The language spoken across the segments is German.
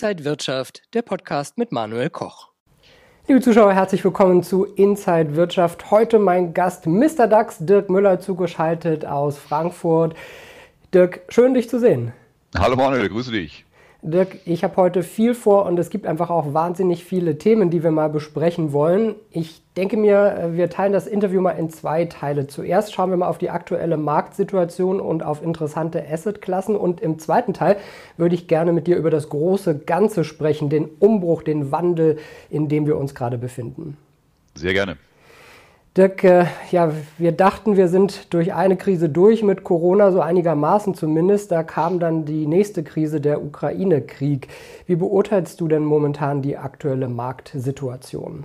Inside Wirtschaft, der Podcast mit Manuel Koch. Liebe Zuschauer, herzlich willkommen zu Inside Wirtschaft. Heute mein Gast Mr. DAX, Dirk Müller, zugeschaltet aus Frankfurt. Dirk, schön dich zu sehen. Hallo Manuel, grüße dich. Dirk, ich habe heute viel vor und es gibt einfach auch wahnsinnig viele Themen, die wir mal besprechen wollen. Ich denke mir, äh, wir teilen das Interview mal in zwei Teile. Zuerst schauen wir mal auf die aktuelle Marktsituation und auf interessante Assetklassen und im zweiten Teil würde ich gerne mit dir über das große Ganze sprechen, den Umbruch, den Wandel, in dem wir uns gerade befinden. Sehr gerne. Dirk, äh, ja, wir dachten, wir sind durch eine Krise durch mit Corona, so einigermaßen zumindest. Da kam dann die nächste Krise, der Ukraine-Krieg. Wie beurteilst du denn momentan die aktuelle Marktsituation?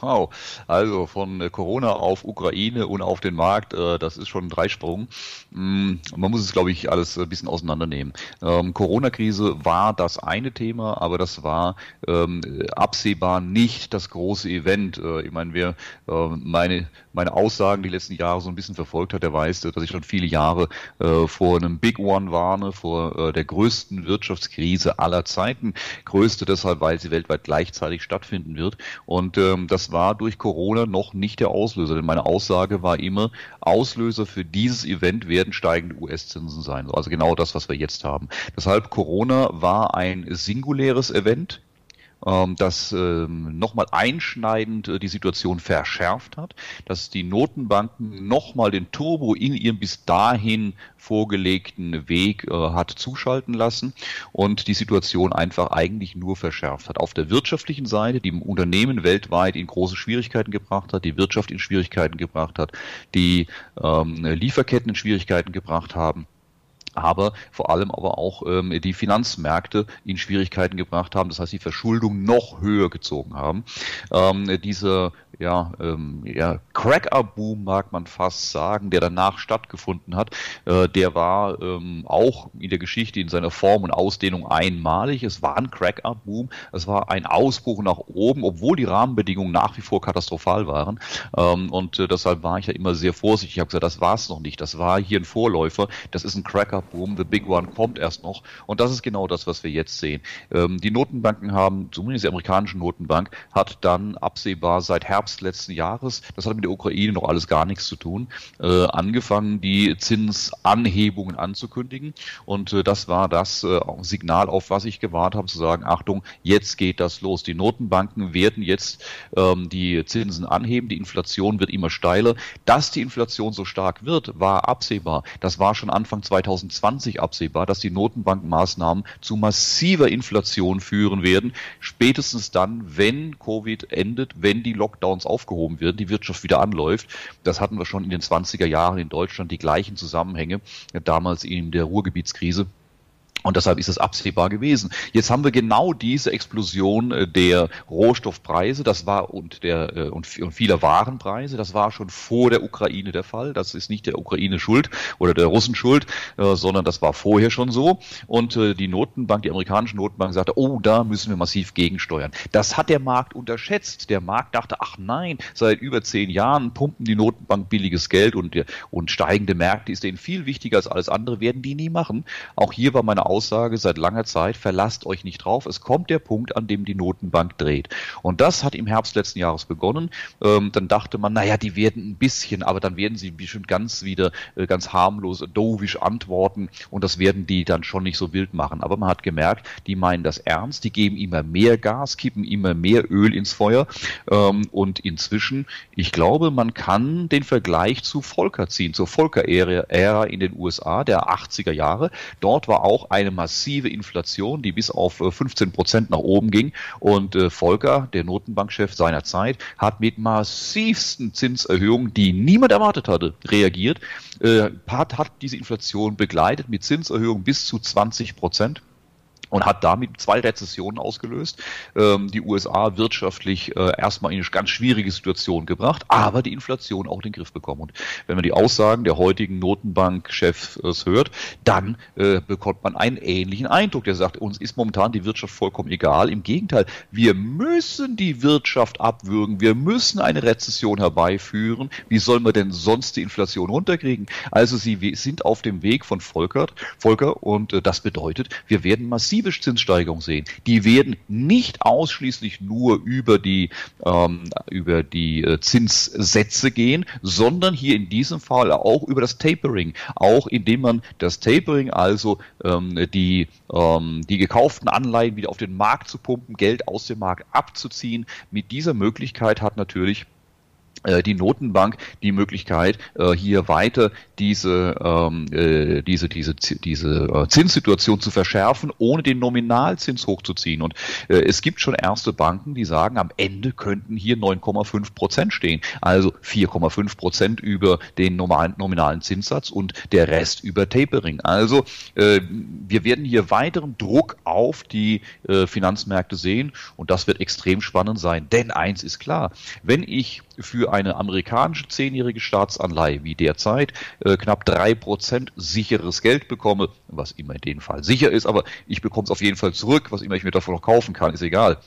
Wow, also von äh, Corona auf Ukraine und auf den Markt, äh, das ist schon ein Dreisprung. Mm, man muss es, glaube ich, alles ein bisschen auseinandernehmen. Ähm, Corona-Krise war das eine Thema, aber das war ähm, absehbar nicht das große Event. Äh, ich meine, wer meine, meine Aussagen die letzten Jahre so ein bisschen verfolgt hat, der weiß, dass ich schon viele Jahre vor einem Big One warne, vor der größten Wirtschaftskrise aller Zeiten. Größte deshalb, weil sie weltweit gleichzeitig stattfinden wird. Und ähm, das war durch Corona noch nicht der Auslöser, denn meine Aussage war immer, Auslöser für dieses Event werden steigende US-Zinsen sein. Also genau das, was wir jetzt haben. Deshalb Corona war ein singuläres Event das ähm, nochmal einschneidend äh, die Situation verschärft hat, dass die Notenbanken nochmal den Turbo in ihrem bis dahin vorgelegten Weg äh, hat zuschalten lassen und die Situation einfach eigentlich nur verschärft hat. Auf der wirtschaftlichen Seite, die Unternehmen weltweit in große Schwierigkeiten gebracht hat, die Wirtschaft in Schwierigkeiten gebracht hat, die ähm, Lieferketten in Schwierigkeiten gebracht haben aber vor allem aber auch ähm, die Finanzmärkte in Schwierigkeiten gebracht haben, das heißt die Verschuldung noch höher gezogen haben. Ähm, diese ja, ähm, ja, Cracker-Boom mag man fast sagen, der danach stattgefunden hat, äh, der war ähm, auch in der Geschichte in seiner Form und Ausdehnung einmalig. Es war ein Cracker-Boom, es war ein Ausbruch nach oben, obwohl die Rahmenbedingungen nach wie vor katastrophal waren. Ähm, und äh, deshalb war ich ja immer sehr vorsichtig. Ich habe gesagt, das war es noch nicht. Das war hier ein Vorläufer. Das ist ein Cracker-Boom. The Big One kommt erst noch. Und das ist genau das, was wir jetzt sehen. Ähm, die Notenbanken haben, zumindest die amerikanische Notenbank, hat dann absehbar seit Herbst letzten Jahres, das hat mit der Ukraine noch alles gar nichts zu tun, äh, angefangen, die Zinsanhebungen anzukündigen. Und äh, das war das äh, Signal, auf was ich gewartet habe, zu sagen, Achtung, jetzt geht das los. Die Notenbanken werden jetzt ähm, die Zinsen anheben, die Inflation wird immer steiler. Dass die Inflation so stark wird, war absehbar. Das war schon Anfang 2020 absehbar, dass die Notenbankmaßnahmen zu massiver Inflation führen werden. Spätestens dann, wenn Covid endet, wenn die Lockdowns aufgehoben werden, die Wirtschaft wieder anläuft. Das hatten wir schon in den 20er Jahren in Deutschland, die gleichen Zusammenhänge, damals in der Ruhrgebietskrise. Und deshalb ist es absehbar gewesen. Jetzt haben wir genau diese Explosion äh, der Rohstoffpreise, das war und der äh, und, vieler Warenpreise, das war schon vor der Ukraine der Fall. Das ist nicht der Ukraine Schuld oder der Russen Schuld, äh, sondern das war vorher schon so. Und die Notenbank, die amerikanische Notenbank sagte, oh, da müssen wir massiv gegensteuern. Das hat der Markt unterschätzt. Der Markt dachte, ach nein, seit über zehn Jahren pumpen die Notenbank billiges Geld und, und steigende Märkte ist denen viel wichtiger als alles andere, werden die nie machen. Auch hier war meine Aussage seit langer Zeit, verlasst euch nicht drauf. Es kommt der Punkt, an dem die Notenbank dreht. Und das hat im Herbst letzten Jahres begonnen. Ähm, dann dachte man, naja, die werden ein bisschen, aber dann werden sie bestimmt ganz wieder äh, ganz harmlos, dovisch antworten und das werden die dann schon nicht so wild machen. Aber man hat gemerkt, die meinen das ernst, die geben immer mehr Gas, kippen immer mehr Öl ins Feuer. Ähm, und inzwischen, ich glaube, man kann den Vergleich zu Volker ziehen, zur Volker-Ära in den USA der 80er Jahre. Dort war auch eine massive Inflation, die bis auf 15 äh, Prozent nach oben ging. Und äh, Volker, der Notenbankchef seiner Zeit, hat mit massivsten Zinserhöhungen, die niemand erwartet hatte, reagiert. Äh, hat, hat diese Inflation begleitet mit Zinserhöhungen bis zu 20 Prozent und hat damit zwei Rezessionen ausgelöst, ähm, die USA wirtschaftlich äh, erstmal in eine ganz schwierige Situation gebracht, aber die Inflation auch in den Griff bekommen. Und wenn man die Aussagen der heutigen Notenbankchefs hört, dann äh, bekommt man einen ähnlichen Eindruck. Der sagt, uns ist momentan die Wirtschaft vollkommen egal. Im Gegenteil, wir müssen die Wirtschaft abwürgen, wir müssen eine Rezession herbeiführen. Wie sollen wir denn sonst die Inflation runterkriegen? Also sie sind auf dem Weg von Volker, Volker und äh, das bedeutet, wir werden massiv massive Zinssteigerungen sehen, die werden nicht ausschließlich nur über die, ähm, über die äh, Zinssätze gehen, sondern hier in diesem Fall auch über das Tapering, auch indem man das Tapering, also ähm, die, ähm, die gekauften Anleihen wieder auf den Markt zu pumpen, Geld aus dem Markt abzuziehen. Mit dieser Möglichkeit hat natürlich die Notenbank die Möglichkeit, äh, hier weiter diese, ähm, äh, diese, diese, diese Zinssituation zu verschärfen, ohne den Nominalzins hochzuziehen. Und es gibt schon erste Banken, die sagen, am Ende könnten hier 9,5 Prozent stehen. Also 4,5 Prozent über den normalen, nominalen Zinssatz und der Rest über Tapering. Also wir werden hier weiteren Druck auf die Finanzmärkte sehen und das wird extrem spannend sein. Denn eins ist klar, wenn ich für eine amerikanische zehnjährige Staatsanleihe wie derzeit äh, knapp drei Prozent sicheres Geld bekomme, was immer in dem Fall sicher ist, aber ich bekomme es auf jeden Fall zurück, was immer ich mir davon noch kaufen kann, ist egal.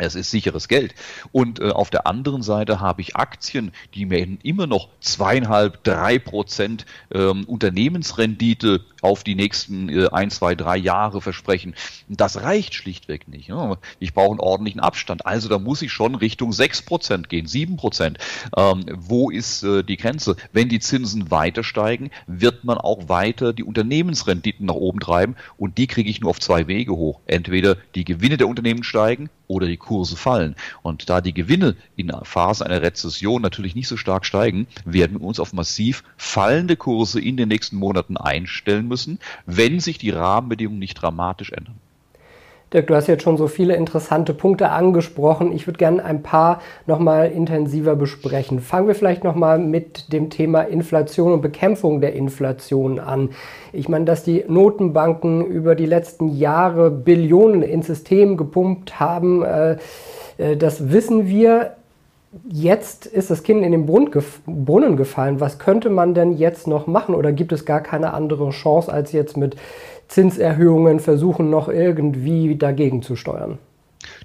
Es ist sicheres Geld. Und äh, auf der anderen Seite habe ich Aktien, die mir immer noch zweieinhalb, drei Prozent ähm, Unternehmensrendite auf die nächsten äh, ein, zwei, drei Jahre versprechen. Das reicht schlichtweg nicht. Ne? Ich brauche einen ordentlichen Abstand. Also da muss ich schon Richtung sechs Prozent gehen, sieben Prozent. Ähm, wo ist äh, die Grenze? Wenn die Zinsen weiter steigen, wird man auch weiter die Unternehmensrenditen nach oben treiben und die kriege ich nur auf zwei Wege hoch. Entweder die Gewinne der Unternehmen steigen oder die Kurse fallen. Und da die Gewinne in Phasen einer Rezession natürlich nicht so stark steigen, werden wir uns auf massiv fallende Kurse in den nächsten Monaten einstellen müssen, wenn sich die Rahmenbedingungen nicht dramatisch ändern. Dirk, du hast jetzt schon so viele interessante Punkte angesprochen. Ich würde gerne ein paar nochmal intensiver besprechen. Fangen wir vielleicht nochmal mit dem Thema Inflation und Bekämpfung der Inflation an. Ich meine, dass die Notenbanken über die letzten Jahre Billionen ins System gepumpt haben, äh, äh, das wissen wir. Jetzt ist das Kind in den Brunnen gefallen. Was könnte man denn jetzt noch machen? Oder gibt es gar keine andere Chance, als jetzt mit Zinserhöhungen versuchen, noch irgendwie dagegen zu steuern.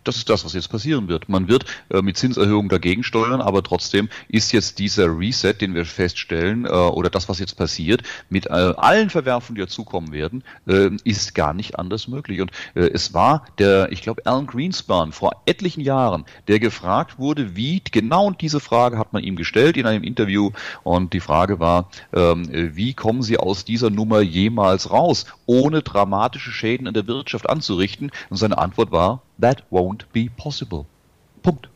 Das ist das, was jetzt passieren wird. Man wird äh, mit Zinserhöhungen dagegen steuern, aber trotzdem ist jetzt dieser Reset, den wir feststellen, äh, oder das, was jetzt passiert, mit äh, allen Verwerfungen, die dazukommen werden, äh, ist gar nicht anders möglich. Und äh, es war der, ich glaube, Alan Greenspan vor etlichen Jahren, der gefragt wurde, wie, genau diese Frage hat man ihm gestellt in einem Interview und die Frage war, ähm, wie kommen Sie aus dieser Nummer jemals raus, ohne dramatische Schäden in der Wirtschaft anzurichten? Und seine Antwort war, that won't be possible. Punkt.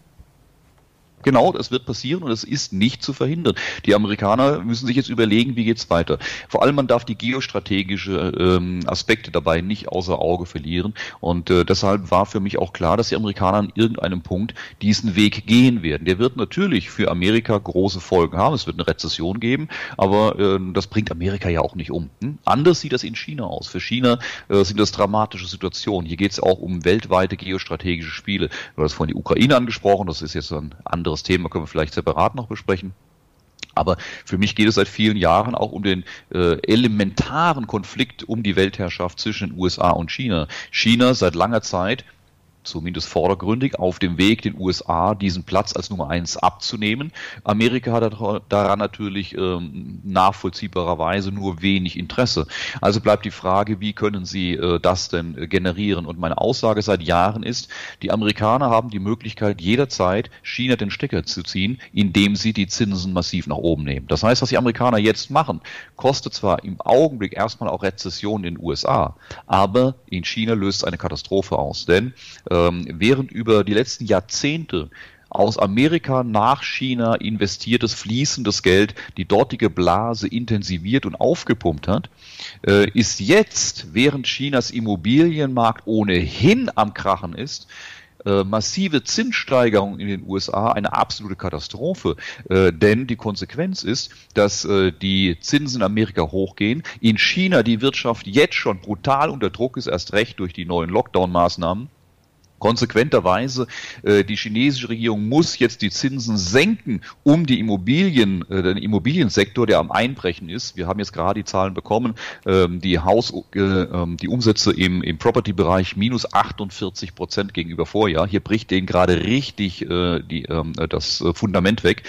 Genau, das wird passieren und es ist nicht zu verhindern. Die Amerikaner müssen sich jetzt überlegen, wie geht's weiter. Vor allem man darf die geostrategische ähm, Aspekte dabei nicht außer Auge verlieren und äh, deshalb war für mich auch klar, dass die Amerikaner an irgendeinem Punkt diesen Weg gehen werden. Der wird natürlich für Amerika große Folgen haben. Es wird eine Rezession geben, aber äh, das bringt Amerika ja auch nicht um. Hm? Anders sieht das in China aus. Für China äh, sind das dramatische Situationen. Hier geht es auch um weltweite geostrategische Spiele. Du hast vorhin die Ukraine angesprochen, das ist jetzt ein anderes anderes Thema, können wir vielleicht separat noch besprechen. Aber für mich geht es seit vielen Jahren auch um den äh, elementaren Konflikt um die Weltherrschaft zwischen den USA und China. China seit langer Zeit zumindest vordergründig, auf dem Weg, den USA diesen Platz als Nummer eins abzunehmen. Amerika hat daran natürlich ähm, nachvollziehbarerweise nur wenig Interesse. Also bleibt die Frage, wie können sie äh, das denn generieren? Und meine Aussage seit Jahren ist, die Amerikaner haben die Möglichkeit, jederzeit China den Stecker zu ziehen, indem sie die Zinsen massiv nach oben nehmen. Das heißt, was die Amerikaner jetzt machen, kostet zwar im Augenblick erstmal auch Rezession in den USA, aber in China löst es eine Katastrophe aus. Denn ähm, während über die letzten Jahrzehnte aus Amerika nach China investiertes fließendes Geld die dortige Blase intensiviert und aufgepumpt hat, äh, ist jetzt, während Chinas Immobilienmarkt ohnehin am Krachen ist, äh, massive Zinssteigerungen in den USA eine absolute Katastrophe. Äh, denn die Konsequenz ist, dass die Zinsen in Amerika hochgehen, in China die Wirtschaft jetzt schon brutal unter Druck ist, erst recht durch die neuen Lockdown-Maßnahmen Konsequenterweise, äh, die chinesische Regierung muss jetzt die Zinsen senken, um die Immobilien, äh, den Immobiliensektor, der am Einbrechen ist. Wir haben jetzt gerade die Zahlen bekommen, ähm, die Haus, äh, ähm, die Umsätze im, im Property-Bereich minus 48 Prozent gegenüber Vorjahr. Hier bricht denen gerade richtig äh, die, ähm, das äh, Fundament weg.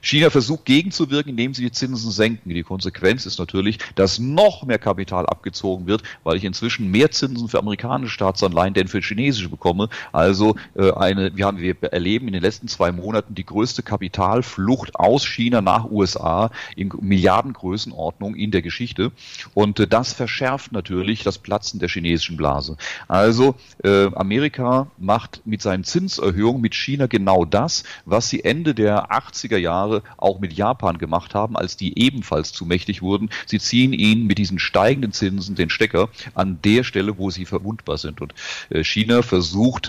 China versucht gegenzuwirken, indem sie die Zinsen senken. Die Konsequenz ist natürlich, dass noch mehr Kapital abgezogen wird, weil ich inzwischen mehr Zinsen für amerikanische Staatsanleihen denn für chinesische bekomme. Also äh, eine, wir haben, wir erleben in den letzten zwei Monaten die größte Kapitalflucht aus China nach USA in Milliardengrößenordnung in der Geschichte. Und äh, das verschärft natürlich das Platzen der chinesischen Blase. Also äh, Amerika macht mit seinen Zinserhöhungen mit China genau das, was sie Ende der 80er Jahre auch mit Japan gemacht haben, als die ebenfalls zu mächtig wurden. Sie ziehen ihnen mit diesen steigenden Zinsen den Stecker an der Stelle, wo sie verwundbar sind. Und äh, China versucht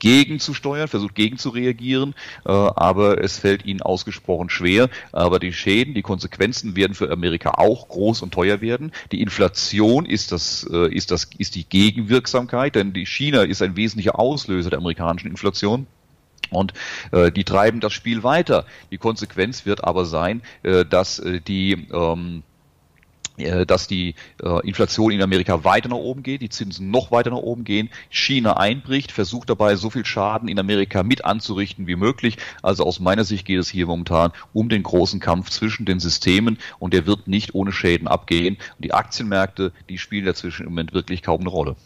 gegenzusteuern, versucht gegenzureagieren, äh, aber es fällt ihnen ausgesprochen schwer. Aber die Schäden, die Konsequenzen werden für Amerika auch groß und teuer werden. Die Inflation ist das, äh, ist das, ist die Gegenwirksamkeit, denn die China ist ein wesentlicher Auslöser der amerikanischen Inflation. Und äh, die treiben das Spiel weiter. Die Konsequenz wird aber sein, äh, dass äh, die ähm, äh, dass die äh, Inflation in Amerika weiter nach oben geht, die Zinsen noch weiter nach oben gehen, China einbricht, versucht dabei so viel Schaden in Amerika mit anzurichten wie möglich. Also aus meiner Sicht geht es hier momentan um den großen Kampf zwischen den Systemen und der wird nicht ohne Schäden abgehen. Und die Aktienmärkte, die spielen dazwischen im Moment wirklich kaum eine Rolle.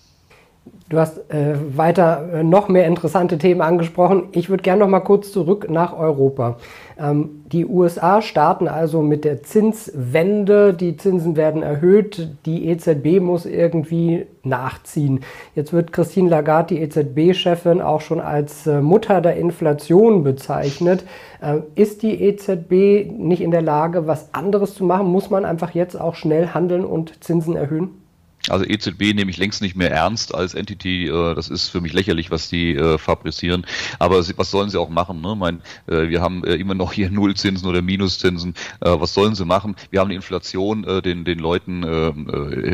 Du hast äh, weiter äh, noch mehr interessante Themen angesprochen. Ich würde gerne noch mal kurz zurück nach Europa. Ähm, die USA starten also mit der Zinswende. Die Zinsen werden erhöht. Die EZB muss irgendwie nachziehen. Jetzt wird Christine Lagarde, die EZB-Chefin, auch schon als äh, Mutter der Inflation bezeichnet. Äh, ist die EZB nicht in der Lage, was anderes zu machen? Muss man einfach jetzt auch schnell handeln und Zinsen erhöhen? Also EZB nehme ich längst nicht mehr ernst als Entity. Äh, das ist für mich lächerlich, was die äh, fabrizieren. Aber was sollen sie auch machen? Ne? Mein, äh, wir haben immer noch hier Nullzinsen oder Minuszinsen. Was sollen sie machen? Wir haben die Inflation, den, den Leuten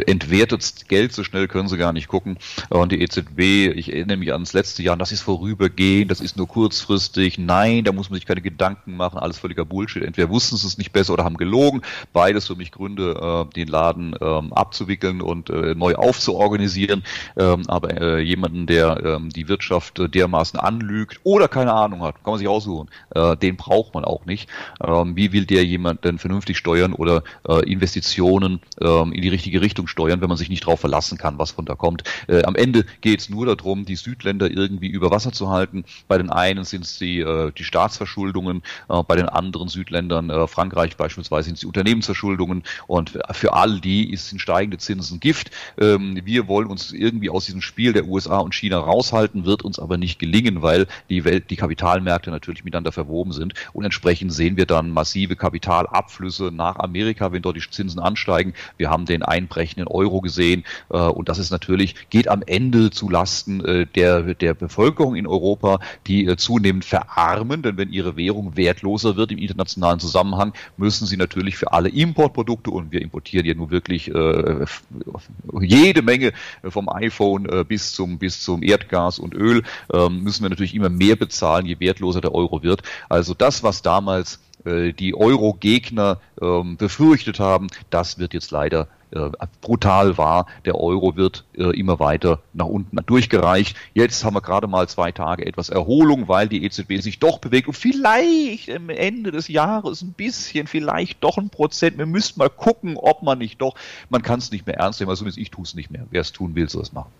entwertet Geld so schnell können sie gar nicht gucken. Und die EZB, ich erinnere mich ans letzte Jahr, das ist vorübergehend, das ist nur kurzfristig. Nein, da muss man sich keine Gedanken machen. Alles völliger Bullshit. Entweder wussten sie es nicht besser oder haben gelogen. Beides für mich Gründe, den Laden ähm, abzuwickeln und äh, neu aufzuorganisieren, ähm, aber äh, jemanden, der ähm, die Wirtschaft äh, dermaßen anlügt oder keine Ahnung hat, kann man sich aussuchen, äh, den braucht man auch nicht. Ähm, wie will der jemand denn vernünftig steuern oder äh, Investitionen ähm, in die richtige Richtung steuern, wenn man sich nicht darauf verlassen kann, was von da kommt? Äh, am Ende geht es nur darum, die Südländer irgendwie über Wasser zu halten. Bei den einen sind es die, äh, die Staatsverschuldungen, äh, bei den anderen Südländern, äh, Frankreich beispielsweise, sind es die Unternehmensverschuldungen und für all die ist, sind steigende Zinsen Gift. Ähm, wir wollen uns irgendwie aus diesem Spiel der USA und China raushalten, wird uns aber nicht gelingen, weil die Welt, die Kapitalmärkte natürlich miteinander verwoben sind. Und entsprechend sehen wir dann massive Kapitalabflüsse nach Amerika, wenn dort die Zinsen ansteigen. Wir haben den einbrechenden Euro gesehen äh, und das ist natürlich, geht am Ende zu Lasten äh, der, der Bevölkerung in Europa, die äh, zunehmend verarmen, denn wenn ihre Währung wertloser wird im internationalen Zusammenhang, müssen sie natürlich für alle Importprodukte und wir importieren ja nur wirklich äh, jede Menge äh, vom iPhone äh, bis zum, bis zum Erdgas und Öl, ähm, müssen wir natürlich immer mehr bezahlen, je wertloser der Euro wird. Also das, was damals äh, die Euro-Gegner ähm, befürchtet haben, das wird jetzt leider brutal wahr. Der Euro wird äh, immer weiter nach unten durchgereicht. Jetzt haben wir gerade mal zwei Tage etwas Erholung, weil die EZB sich doch bewegt und vielleicht am Ende des Jahres ein bisschen, vielleicht doch ein Prozent. Wir müssen mal gucken, ob man nicht doch, man kann es nicht mehr ernst nehmen, also zumindest ich tue es nicht mehr. Wer es tun will, soll es machen.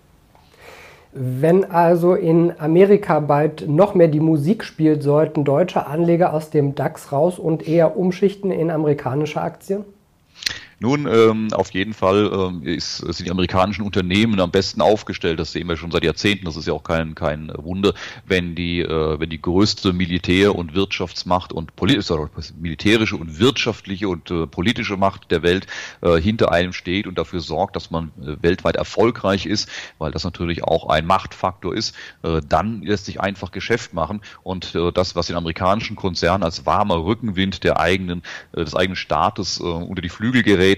Wenn also in Amerika bald noch mehr die Musik spielt, sollten deutsche Anleger aus dem DAX raus und eher umschichten in amerikanische Aktien? Nun, ähm, auf jeden Fall ähm, ist, sind die amerikanischen Unternehmen am besten aufgestellt. Das sehen wir schon seit Jahrzehnten. Das ist ja auch kein, kein Wunder, wenn die, äh, wenn die größte Militär- und Wirtschaftsmacht und politische, militärische und wirtschaftliche und äh, politische Macht der Welt äh, hinter einem steht und dafür sorgt, dass man äh, weltweit erfolgreich ist, weil das natürlich auch ein Machtfaktor ist, äh, dann lässt sich einfach Geschäft machen. Und äh, das, was den amerikanischen Konzernen als warmer Rückenwind der eigenen, äh, des eigenen Staates äh, unter die Flügel gerät,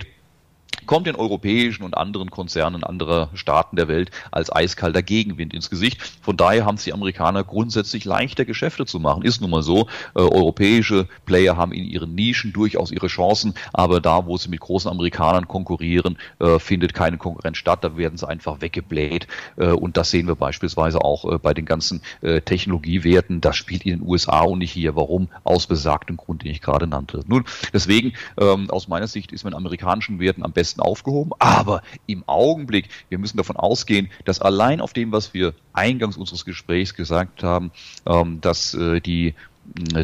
kommt den europäischen und anderen Konzernen anderer Staaten der Welt als eiskalter Gegenwind ins Gesicht. Von daher haben es die Amerikaner grundsätzlich leichter Geschäfte zu machen. Ist nun mal so, äh, europäische Player haben in ihren Nischen durchaus ihre Chancen, aber da, wo sie mit großen Amerikanern konkurrieren, äh, findet keine Konkurrenz statt. Da werden sie einfach weggebläht. Äh, und das sehen wir beispielsweise auch äh, bei den ganzen äh, Technologiewerten. Das spielt in den USA und nicht hier. Warum? Aus besagtem Grund, den ich gerade nannte. Nun, deswegen, ähm, aus meiner Sicht ist man amerikanischen Werten am besten aufgehoben. Aber im Augenblick, wir müssen davon ausgehen, dass allein auf dem, was wir eingangs unseres Gesprächs gesagt haben, ähm, dass äh, die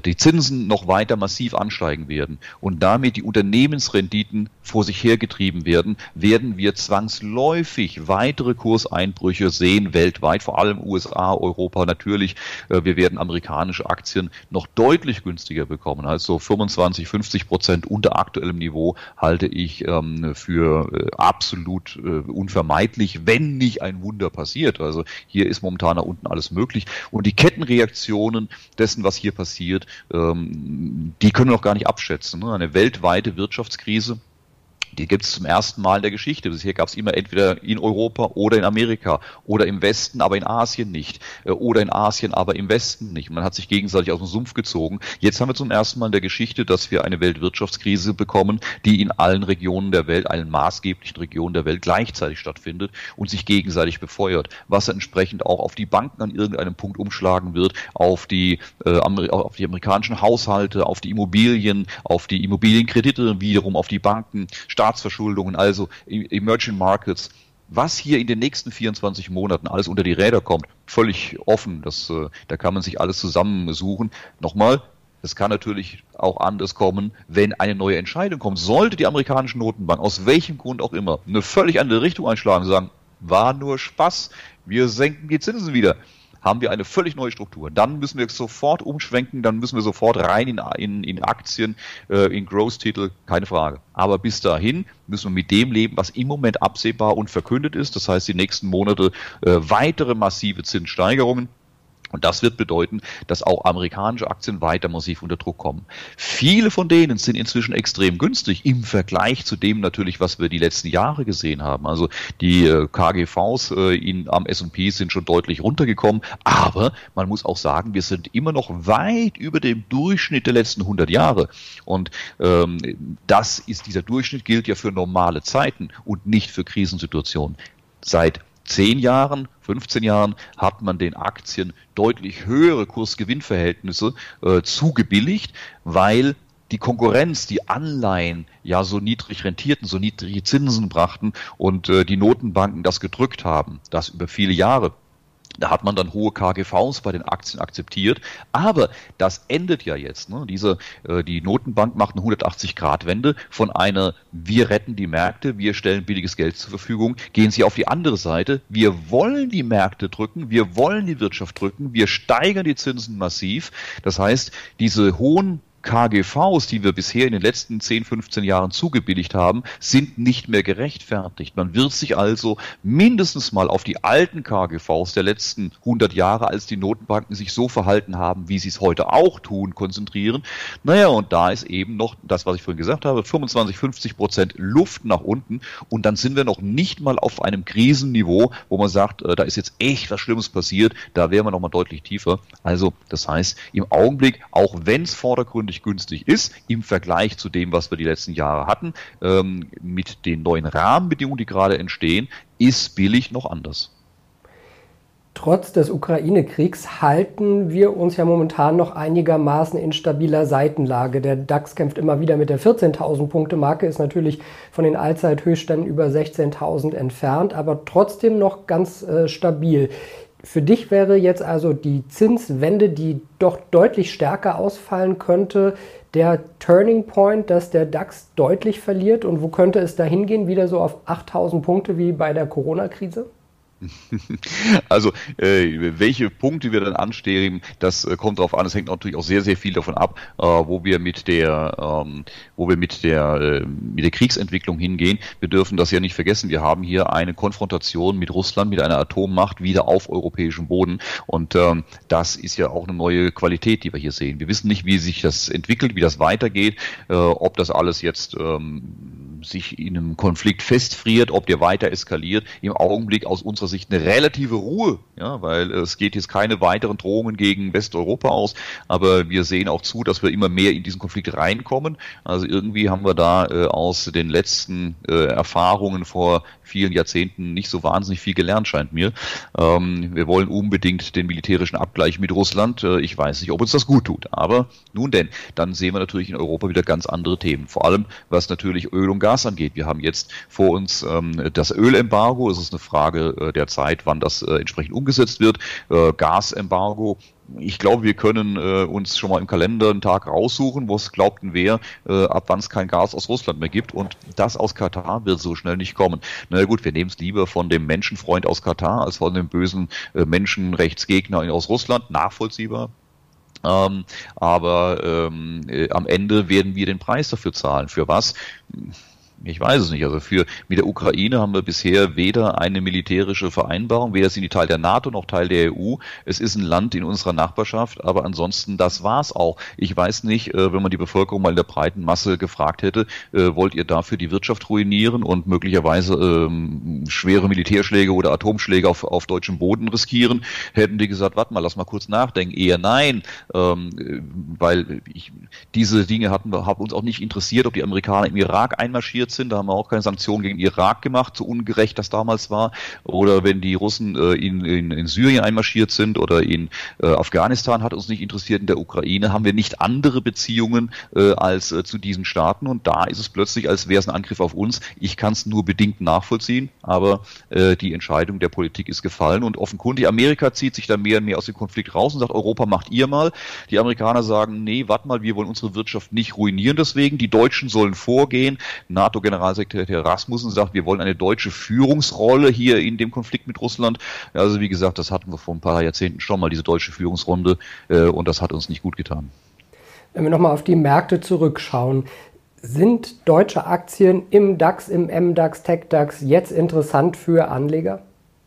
die Zinsen noch weiter massiv ansteigen werden und damit die Unternehmensrenditen vor sich hergetrieben werden, werden wir zwangsläufig weitere Kurseinbrüche sehen weltweit, vor allem USA, Europa natürlich. Äh, wir werden amerikanische Aktien noch deutlich günstiger bekommen. Also 25, 50 Prozent unter aktuellem Niveau halte ich ähm, für äh, absolut äh, unvermeidlich, wenn nicht ein Wunder passiert. Also hier ist momentan da unten alles möglich und die Kettenreaktionen dessen, was hier passiert, passiert, ähm, die können wir noch gar nicht abschätzen. Ne? Eine weltweite Wirtschaftskrise die gibt es zum ersten Mal in der Geschichte. Bisher gab es immer entweder in Europa oder in Amerika oder im Westen, aber in Asien nicht. Äh, oder in Asien, aber im Westen nicht. Man hat sich gegenseitig aus dem Sumpf gezogen. Jetzt haben wir zum ersten Mal in der Geschichte, dass wir eine Weltwirtschaftskrise bekommen, die in allen Regionen der Welt, allen maßgeblichen Regionen der Welt gleichzeitig stattfindet und sich gegenseitig befeuert, was entsprechend auch auf die Banken an irgendeinem Punkt umschlagen wird, auf die, äh, auf die amerikanischen Haushalte, auf die Immobilien, auf die Immobilienkredite, wiederum auf die Banken, Staatsverschuldungen, also Emerging Markets, was hier in den nächsten 24 Monaten alles unter die Räder kommt, völlig offen. Das, äh, da kann man sich alles zusammensuchen. Nochmal, es kann natürlich auch anders kommen, wenn eine neue Entscheidung kommt. Sollte die amerikanische Notenbank aus welchem Grund auch immer eine völlig andere Richtung einschlagen, sagen, war nur Spaß, wir senken die Zinsen wieder haben wir eine völlig neue Struktur. Dann müssen wir sofort umschwenken, dann müssen wir sofort rein in, in, in Aktien, äh, in Growth-Titel, keine Frage. Aber bis dahin müssen wir mit dem leben, was im Moment absehbar und verkündet ist. Das heißt, die nächsten Monate äh, weitere massive Zinssteigerungen und das wird bedeuten, dass auch amerikanische Aktien weiter massiv unter Druck kommen. Viele von denen sind inzwischen extrem günstig im Vergleich zu dem natürlich, was wir die letzten Jahre gesehen haben. Also die äh, KGVs äh, in, am S&P sind schon deutlich runtergekommen, aber man muss auch sagen, wir sind immer noch weit über dem Durchschnitt der letzten 100 Jahre. Und ähm, das ist dieser Durchschnitt gilt ja für normale Zeiten und nicht für Krisensituationen. Seit zehn Jahren, 15 Jahren hat man den Aktien deutlich höhere Kursgewinnverhältnisse äh, zugebilligt, weil die Konkurrenz, die Anleihen ja so niedrig rentierten, so niedrige Zinsen brachten und äh, die Notenbanken das gedrückt haben, das über viele Jahre. Da hat man dann hohe KGVs bei den Aktien akzeptiert. Aber das endet ja jetzt. Ne? Diese, äh, die Notenbank macht eine 180-Grad-Wende von einer, wir retten die Märkte, wir stellen billiges Geld zur Verfügung, gehen sie auf die andere Seite. Wir wollen die Märkte drücken, wir wollen die Wirtschaft drücken, wir steigern die Zinsen massiv. Das heißt, diese hohen KGVs, die wir bisher in den letzten 10, 15 Jahren zugebilligt haben, sind nicht mehr gerechtfertigt. Man wird sich also mindestens mal auf die alten KGVs der letzten 100 Jahre, als die Notenbanken sich so verhalten haben, wie sie es heute auch tun, konzentrieren. Naja, und da ist eben noch das, was ich vorhin gesagt habe, 25, 50 Prozent Luft nach unten und dann sind wir noch nicht mal auf einem Krisenniveau, wo man sagt, äh, da ist jetzt echt was Schlimmes passiert, da wären wir noch mal deutlich tiefer. Also, das heißt, im Augenblick, auch wenn es vordergründig außerordentlich günstig ist im Vergleich zu dem, was wir die letzten Jahre hatten, ähm, mit den neuen Rahmenbedingungen, die gerade entstehen, ist billig noch anders. Trotz des Ukraine-Kriegs halten wir uns ja momentan noch einigermaßen in stabiler Seitenlage. Der DAX kämpft immer wieder mit der 14.000 Punkte Marke, ist natürlich von den Allzeithöchständen über 16.000 entfernt, aber trotzdem noch ganz äh, stabil. Für dich wäre jetzt also die Zinswende, die doch deutlich stärker ausfallen könnte, der Turning Point, dass der DAX deutlich verliert? Und wo könnte es da hingehen? Wieder so auf 8000 Punkte wie bei der Corona-Krise? Also äh, welche Punkte wir dann anstreben, das äh, kommt darauf an. Es hängt natürlich auch sehr, sehr viel davon ab, äh, wo wir mit der, ähm, wo wir mit der äh, mit der Kriegsentwicklung hingehen. Wir dürfen das ja nicht vergessen. Wir haben hier eine Konfrontation mit Russland, mit einer Atommacht wieder auf europäischem Boden, und ähm, das ist ja auch eine neue Qualität, die wir hier sehen. Wir wissen nicht, wie sich das entwickelt, wie das weitergeht, äh, ob das alles jetzt ähm, sich in einem Konflikt festfriert, ob der weiter eskaliert. Im Augenblick aus unserer Sicht eine relative Ruhe, ja, weil es geht jetzt keine weiteren Drohungen gegen Westeuropa aus, aber wir sehen auch zu, dass wir immer mehr in diesen Konflikt reinkommen. Also irgendwie haben wir da äh, aus den letzten äh, Erfahrungen vor vielen Jahrzehnten nicht so wahnsinnig viel gelernt, scheint mir. Ähm, wir wollen unbedingt den militärischen Abgleich mit Russland. Äh, ich weiß nicht, ob uns das gut tut, aber nun denn, dann sehen wir natürlich in Europa wieder ganz andere Themen. Vor allem, was natürlich Öl und Gas angeht. Wir haben jetzt vor uns ähm, das Ölembargo. Es ist eine Frage äh, der Zeit, wann das äh, entsprechend umgesetzt wird. Äh, Gasembargo ich glaube, wir können äh, uns schon mal im Kalender einen Tag raussuchen, wo es glaubten wer, äh, ab wann es kein Gas aus Russland mehr gibt. Und das aus Katar wird so schnell nicht kommen. Na gut, wir nehmen es lieber von dem Menschenfreund aus Katar als von dem bösen äh, Menschenrechtsgegner aus Russland. Nachvollziehbar. Ähm, aber ähm, äh, am Ende werden wir den Preis dafür zahlen. Für was? Ich weiß es nicht. Also für mit der Ukraine haben wir bisher weder eine militärische Vereinbarung, weder sind die Teil der NATO noch Teil der EU. Es ist ein Land in unserer Nachbarschaft, aber ansonsten das war's auch. Ich weiß nicht, äh, wenn man die Bevölkerung mal in der breiten Masse gefragt hätte, äh, wollt ihr dafür die Wirtschaft ruinieren und möglicherweise ähm, schwere Militärschläge oder Atomschläge auf, auf deutschem Boden riskieren, hätten die gesagt, warte mal, lass mal kurz nachdenken. Eher nein, ähm, weil ich, diese Dinge hatten wir, haben uns auch nicht interessiert, ob die Amerikaner im Irak einmarschiert passiert sind. Da haben wir auch keine Sanktionen gegen Irak gemacht, so ungerecht das damals war. Oder wenn die Russen äh, in, in, in Syrien einmarschiert sind oder in äh, Afghanistan, hat uns nicht interessiert. In der Ukraine haben wir nicht andere Beziehungen äh, als äh, zu diesen Staaten. Und da ist es plötzlich, als wäre es ein Angriff auf uns. Ich kann es nur bedingt nachvollziehen, aber äh, die Entscheidung der Politik ist gefallen. Und offenkundig, Amerika zieht sich da mehr und mehr aus dem Konflikt raus und sagt, Europa macht ihr mal. Die Amerikaner sagen, nee, warte mal, wir wollen unsere Wirtschaft nicht ruinieren deswegen. Die Deutschen sollen vorgehen. NATO NATO-Generalsekretär Rasmussen sagt, wir wollen eine deutsche Führungsrolle hier in dem Konflikt mit Russland. Also wie gesagt, das hatten wir vor ein paar Jahrzehnten schon mal, diese deutsche Führungsrunde, äh, und das hat uns nicht gut getan. Wenn wir nochmal auf die Märkte zurückschauen, sind deutsche Aktien im DAX, im MDAX, TechDAX jetzt interessant für Anleger?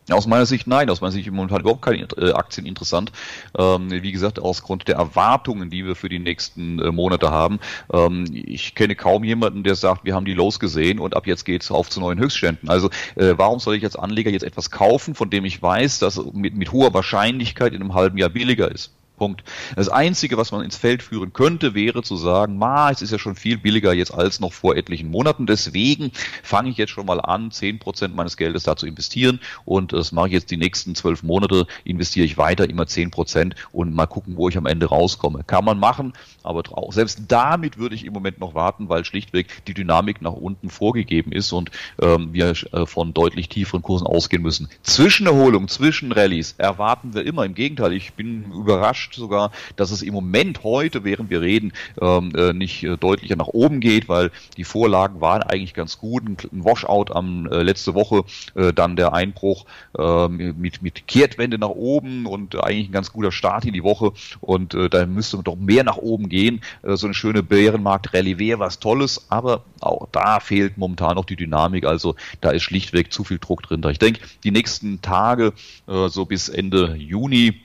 Aus meiner Sicht nein, aus meiner Sicht momentan überhaupt keine äh, Aktien interessant. Ähm, wie gesagt, aus Grund der Erwartungen, die wir für die nächsten äh, Monate haben. Ähm, ich kenne kaum jemanden, der sagt, wir haben die Los gesehen und ab jetzt geht's auf zu neuen Höchstständen. Also äh, warum soll ich als Anleger jetzt etwas kaufen, von dem ich weiß, dass mit, mit hoher Wahrscheinlichkeit in einem halben Jahr billiger ist? Punkt. Das Einzige, was man ins Feld führen könnte, wäre zu sagen, ma, es ist ja schon viel billiger jetzt als noch vor etlichen Monaten. Deswegen fange ich jetzt schon mal an, zehn Prozent meines Geldes da zu investieren. Und das mache ich jetzt die nächsten zwölf Monate, investiere ich weiter immer zehn Prozent und mal gucken, wo ich am Ende rauskomme. Kann man machen, aber auch selbst damit würde ich im Moment noch warten, weil schlichtweg die Dynamik nach unten vorgegeben ist und ähm, wir äh, von deutlich tieferen Kursen ausgehen müssen. Zwischenerholung, zwischen Rallyes erwarten wir immer. Im Gegenteil, ich bin überrascht, überrascht sogar, dass es im Moment heute, während wir reden, ähm, äh, nicht äh, deutlicher nach oben geht, weil die Vorlagen waren eigentlich ganz gut. Ein, ein Washout am äh, letzte Woche, äh, dann der Einbruch äh, mit, mit Kehrtwende nach oben und eigentlich ein ganz guter Start in die Woche. Und äh, da müsste doch mehr nach oben gehen. Äh, so eine schöne Bärenmarkt-Rallye wäre was Tolles, aber auch da fehlt momentan noch die Dynamik. Also da ist schlichtweg zu viel Druck drin. Ich denke, die nächsten Tage, so bis Ende Juni,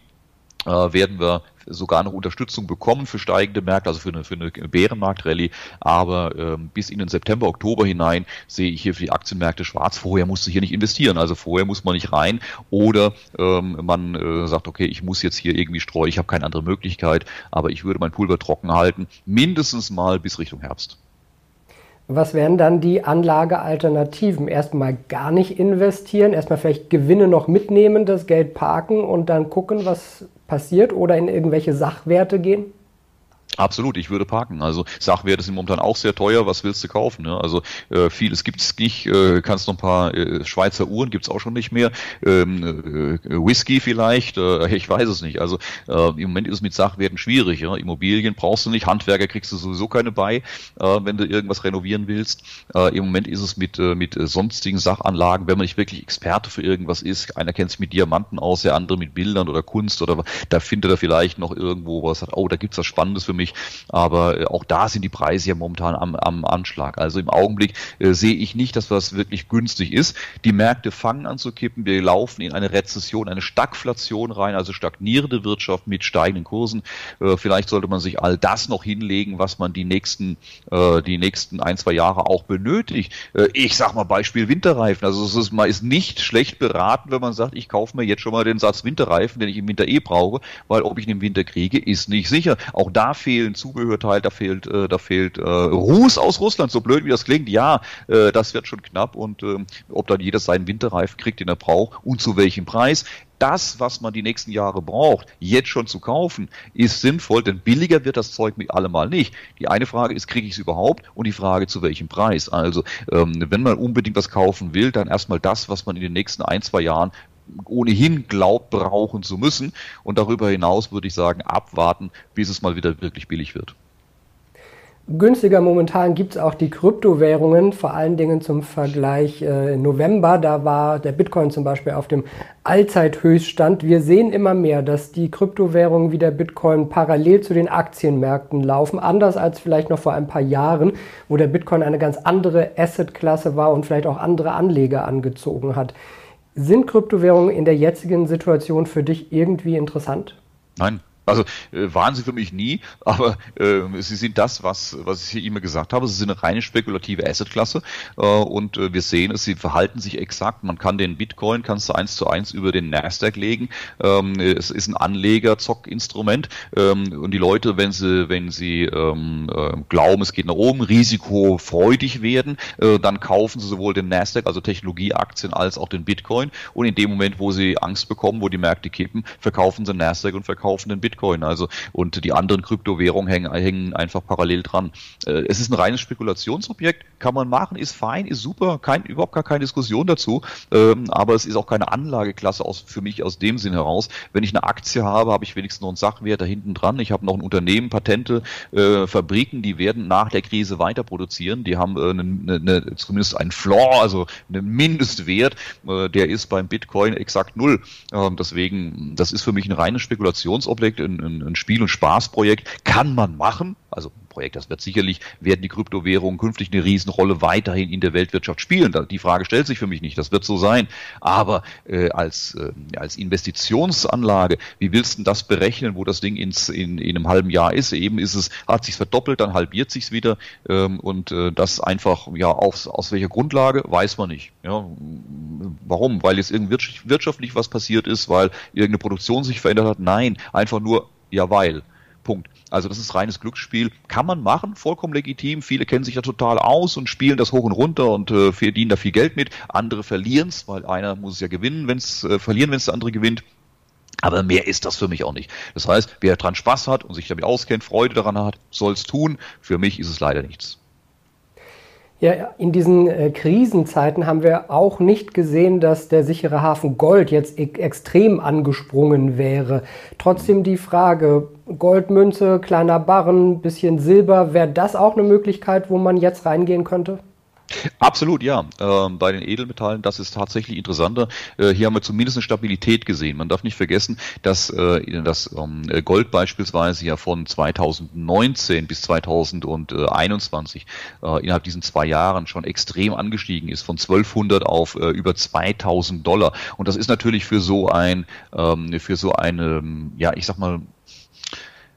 äh, werden wir sogar noch Unterstützung bekommen für steigende Märkte, also für eine, für eine Bärenmarkt-Rallye. Aber ähm, bis in den September, Oktober hinein sehe ich hier für die Aktienmärkte schwarz. Vorher musst du hier nicht investieren. Also vorher muss man nicht rein oder ähm, man äh, sagt, okay, ich muss jetzt hier irgendwie streuen, ich habe keine andere Möglichkeit, aber ich würde mein Pulver trocken halten, mindestens mal bis Richtung Herbst. Was wären dann die Anlagealternativen? Erstmal gar nicht investieren, erstmal vielleicht Gewinne noch mitnehmen, das Geld parken und dann gucken, was passiert oder in irgendwelche Sachwerte gehen? Absolut, ich würde parken. Also Sachwerte sind momentan auch sehr teuer. Was willst du kaufen? Ne? Also äh, vieles gibt's nicht. Äh, kannst noch ein paar äh, Schweizer Uhren gibt's auch schon nicht mehr. Ähm, äh, Whisky vielleicht. Äh, ich weiß es nicht. Also äh, im Moment ist es mit Sachwerten schwierig. Ja? Immobilien brauchst du nicht. Handwerker kriegst du sowieso keine bei, wenn du irgendwas renovieren willst. Im Moment ist es mit mit sonstigen Sachanlagen, wenn man nicht wirklich Experte für irgendwas ist. Einer kennt sich mit Diamanten aus, der andere mit Bildern oder Kunst oder da findet er vielleicht noch irgendwo was. Oh, da gibt's was Spannendes für mich. Aber äh, auch da sind die Preise ja momentan am, am Anschlag. Also im Augenblick äh, sehe ich nicht, dass das wirklich günstig ist. Die Märkte fangen an zu kippen. Wir laufen in eine Rezession, eine Stagflation rein, also stagnierende Wirtschaft mit steigenden Kursen. Äh, vielleicht sollte man sich all das noch hinlegen, was man die nächsten, äh, die nächsten ein, zwei Jahre auch benötigt. Äh, ich sag mal Beispiel Winterreifen. Also es ist, man ist nicht schlecht beraten, wenn man sagt, ich kaufe mir jetzt schon mal den Satz Winterreifen, den ich im Winter eh brauche, weil ob ich ihn im Winter kriege, ist nicht sicher. Auch da fehlen Zubehörteile, da fehlt, äh, da fehlt äh, Ruß aus Russland, so blöd wie das klingt. Ja, äh, das wird schon knapp und äh, ob dann jeder seinen Winterreifen kriegt, den er braucht und zu welchem Preis das, was man die nächsten Jahre braucht, jetzt schon zu kaufen, ist sinnvoll, denn billiger wird das Zeug mit allemal nicht. Die eine Frage ist, kriege ich es überhaupt? Und die Frage, zu welchem Preis? Also, ähm, wenn man unbedingt was kaufen will, dann erstmal das, was man in den nächsten ein, zwei Jahren ohnehin glaubt, brauchen zu müssen. Und darüber hinaus würde ich sagen, abwarten, bis es mal wieder wirklich billig wird. Günstiger momentan gibt es auch die Kryptowährungen, vor allen Dingen zum Vergleich äh, November. Da war der Bitcoin zum Beispiel auf dem Allzeithöchststand. Wir sehen immer mehr, dass die Kryptowährungen wie der Bitcoin parallel zu den Aktienmärkten laufen. Anders als vielleicht noch vor ein paar Jahren, wo der Bitcoin eine ganz andere Assetklasse war und vielleicht auch andere Anleger angezogen hat. Sind Kryptowährungen in der jetzigen Situation für dich irgendwie interessant? Nein, also äh, waren sie für mich nie, aber äh, sie sind das, was, was ich hier immer gesagt habe. Sie sind eine reine spekulative Assetklasse äh, und äh, wir sehen es, sie verhalten sich exakt. Man kann den Bitcoin, kannst du eins zu eins über den Nasdaq legen. Ähm, es ist ein Anleger-Zock-Instrument ähm, und die Leute, wenn sie, wenn sie ähm, äh, glauben, es geht nach oben, risikofreudig werden, äh, dann kaufen sie sowohl den Nasdaq, also Technologieaktien, als auch den Bitcoin und in dem Moment, wo sie Angst bekommen, wo die Märkte kippen, verkaufen sie Nasdaq und verkaufen den Bitcoin. Bitcoin. Also und die anderen Kryptowährungen hängen, hängen einfach parallel dran. Äh, es ist ein reines Spekulationsobjekt, kann man machen, ist fein, ist super, kein, überhaupt gar keine Diskussion dazu. Ähm, aber es ist auch keine Anlageklasse aus, für mich aus dem Sinn heraus. Wenn ich eine Aktie habe, habe ich wenigstens noch einen Sachwert da hinten dran. Ich habe noch ein Unternehmen, Patente, äh, Fabriken, die werden nach der Krise weiter produzieren. Die haben äh, eine, eine, zumindest einen Floor, also einen Mindestwert, äh, der ist beim Bitcoin exakt null. Ähm, deswegen, das ist für mich ein reines Spekulationsobjekt ein, ein Spiel- und Spaßprojekt, kann man machen. Also Projekt. Das wird sicherlich, werden die Kryptowährungen künftig eine Riesenrolle weiterhin in der Weltwirtschaft spielen. Die Frage stellt sich für mich nicht, das wird so sein. Aber äh, als, äh, als Investitionsanlage, wie willst du das berechnen, wo das Ding ins, in, in einem halben Jahr ist? Eben ist es, hat sich verdoppelt, dann halbiert sich wieder ähm, und äh, das einfach, ja, aus, aus welcher Grundlage, weiß man nicht. Ja, warum? Weil jetzt irgendwie wirtschaftlich was passiert ist, weil irgendeine Produktion sich verändert hat? Nein, einfach nur, ja, weil. Also das ist reines Glücksspiel. Kann man machen, vollkommen legitim. Viele kennen sich da total aus und spielen das hoch und runter und äh, verdienen da viel Geld mit. Andere verlieren es, weil einer muss es ja gewinnen, wenn es äh, verlieren, wenn es der andere gewinnt. Aber mehr ist das für mich auch nicht. Das heißt, wer dran Spaß hat und sich damit auskennt, Freude daran hat, soll es tun. Für mich ist es leider nichts. Ja, in diesen äh, Krisenzeiten haben wir auch nicht gesehen, dass der sichere Hafen Gold jetzt e extrem angesprungen wäre. Trotzdem die Frage, Goldmünze, kleiner Barren, bisschen Silber, wäre das auch eine Möglichkeit, wo man jetzt reingehen könnte? Absolut, ja. Ähm, bei den Edelmetallen, das ist tatsächlich interessanter. Äh, hier haben wir zumindest eine Stabilität gesehen. Man darf nicht vergessen, dass äh, das ähm, Gold beispielsweise ja von 2019 bis 2021 äh, innerhalb diesen zwei Jahren schon extrem angestiegen ist, von 1200 auf äh, über 2000 Dollar. Und das ist natürlich für so ein, ähm, für so eine, ja, ich sag mal,